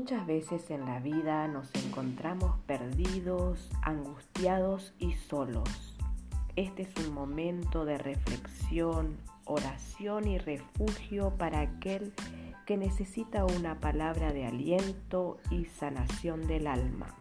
Muchas veces en la vida nos encontramos perdidos, angustiados y solos. Este es un momento de reflexión, oración y refugio para aquel que necesita una palabra de aliento y sanación del alma.